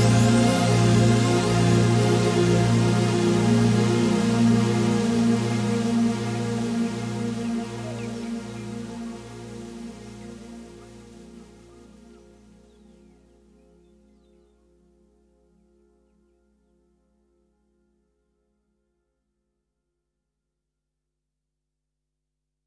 love.